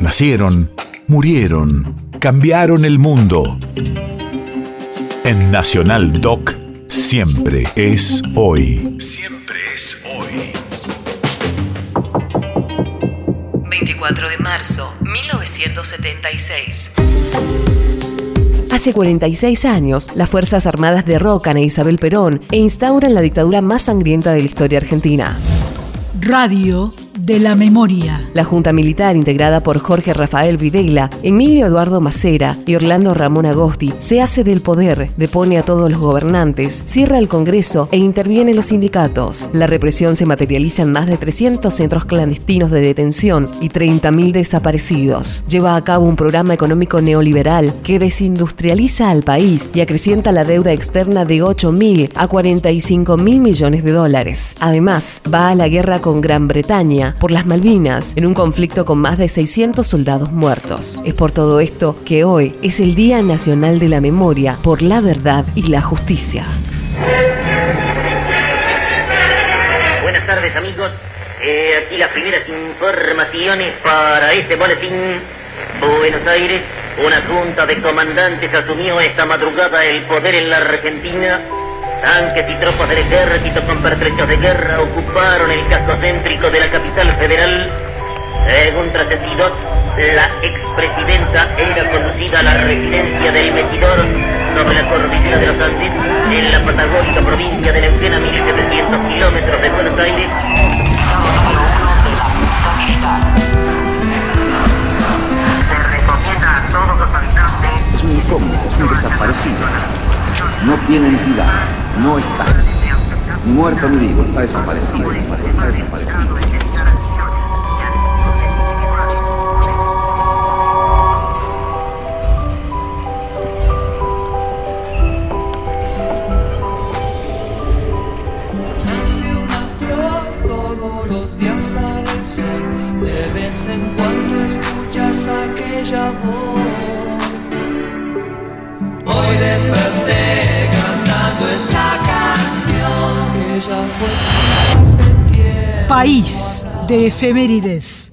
Nacieron, murieron, cambiaron el mundo. En Nacional Doc, siempre es hoy. Siempre es hoy. 24 de marzo, 1976. Hace 46 años, las Fuerzas Armadas derrocan a Isabel Perón e instauran la dictadura más sangrienta de la historia argentina. Radio de la memoria. La Junta Militar, integrada por Jorge Rafael Videla, Emilio Eduardo Macera y Orlando Ramón Agosti, se hace del poder, depone a todos los gobernantes, cierra el Congreso e interviene en los sindicatos. La represión se materializa en más de 300 centros clandestinos de detención y 30.000 desaparecidos. Lleva a cabo un programa económico neoliberal que desindustrializa al país y acrecienta la deuda externa de 8.000 a 45.000 millones de dólares. Además, va a la guerra con Gran Bretaña por las Malvinas, en un conflicto con más de 600 soldados muertos. Es por todo esto que hoy es el Día Nacional de la Memoria por la Verdad y la Justicia. Buenas tardes amigos, Eh, aquí las primeras informaciones para este boletín. Buenos Aires, una junta de comandantes asumió esta madrugada el poder en la Argentina. Tanques y tropas del ejército con pertrechos de guerra ocuparon el casco céntrico de la capital federal. Según trascendidos, la expresidenta era conducida a la residencia del Metidor sobre la cordillera de los Andes, en la patagónica provincia de Neuquén a 1700 kilómetros de Buenos Aires. Se recomienda a es un desaparecido. No tiene entidad, no está. Muerto ni vivo, está desaparecido, está desaparecido. Nace una flor, todos los días el sol. De vez en cuando escuchas aquella voz. Hoy desperté País de efemérides.